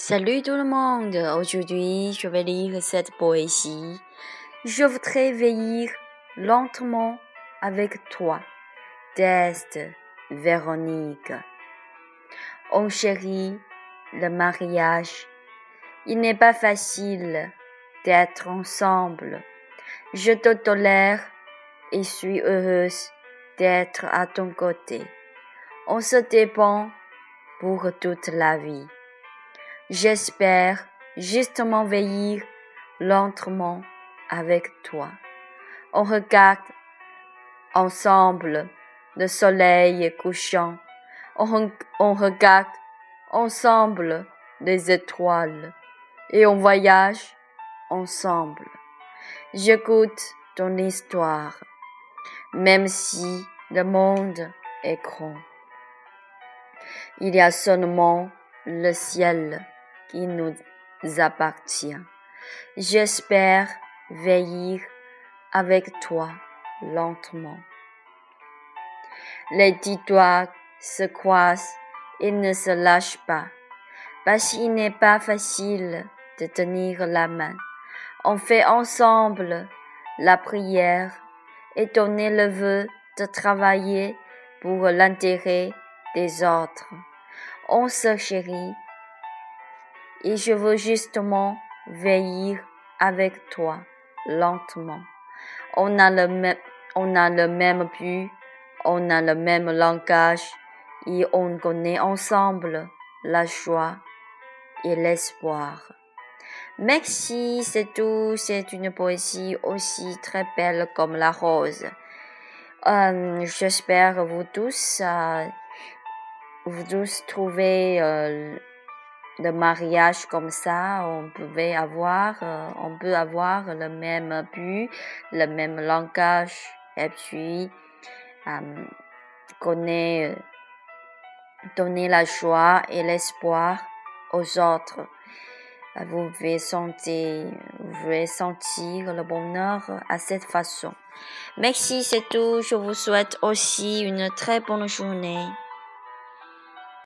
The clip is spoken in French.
Salut tout le monde. Aujourd'hui, je vais lire cette poésie. Je voudrais veiller lentement avec toi. Test Véronique. On chérit le mariage. Il n'est pas facile d'être ensemble. Je te tolère et suis heureuse d'être à ton côté. On se dépend pour toute la vie. J'espère justement veiller lentement avec toi. On regarde ensemble le soleil couchant. On, on regarde ensemble les étoiles et on voyage ensemble. J'écoute ton histoire, même si le monde est grand. Il y a seulement le ciel qui nous appartient. J'espère veiller avec toi lentement. Les doigts se croisent et ne se lâchent pas, parce qu'il n'est pas facile de tenir la main. On fait ensemble la prière et donner le vœu de travailler pour l'intérêt des autres. On se chérit et je veux justement veiller avec toi lentement. On a le même, on a le même but, on a le même langage et on connaît ensemble la joie et l'espoir. Merci, c'est tout. C'est une poésie aussi très belle comme la rose. Euh, J'espère vous tous, euh, vous tous trouver euh, de mariage comme ça, on pouvait avoir, euh, on peut avoir le même but, le même langage, et puis euh, connaître, donner la joie et l'espoir aux autres. Euh, vous pouvez sentir, vous pouvez sentir le bonheur à cette façon. Merci, c'est tout. Je vous souhaite aussi une très bonne journée.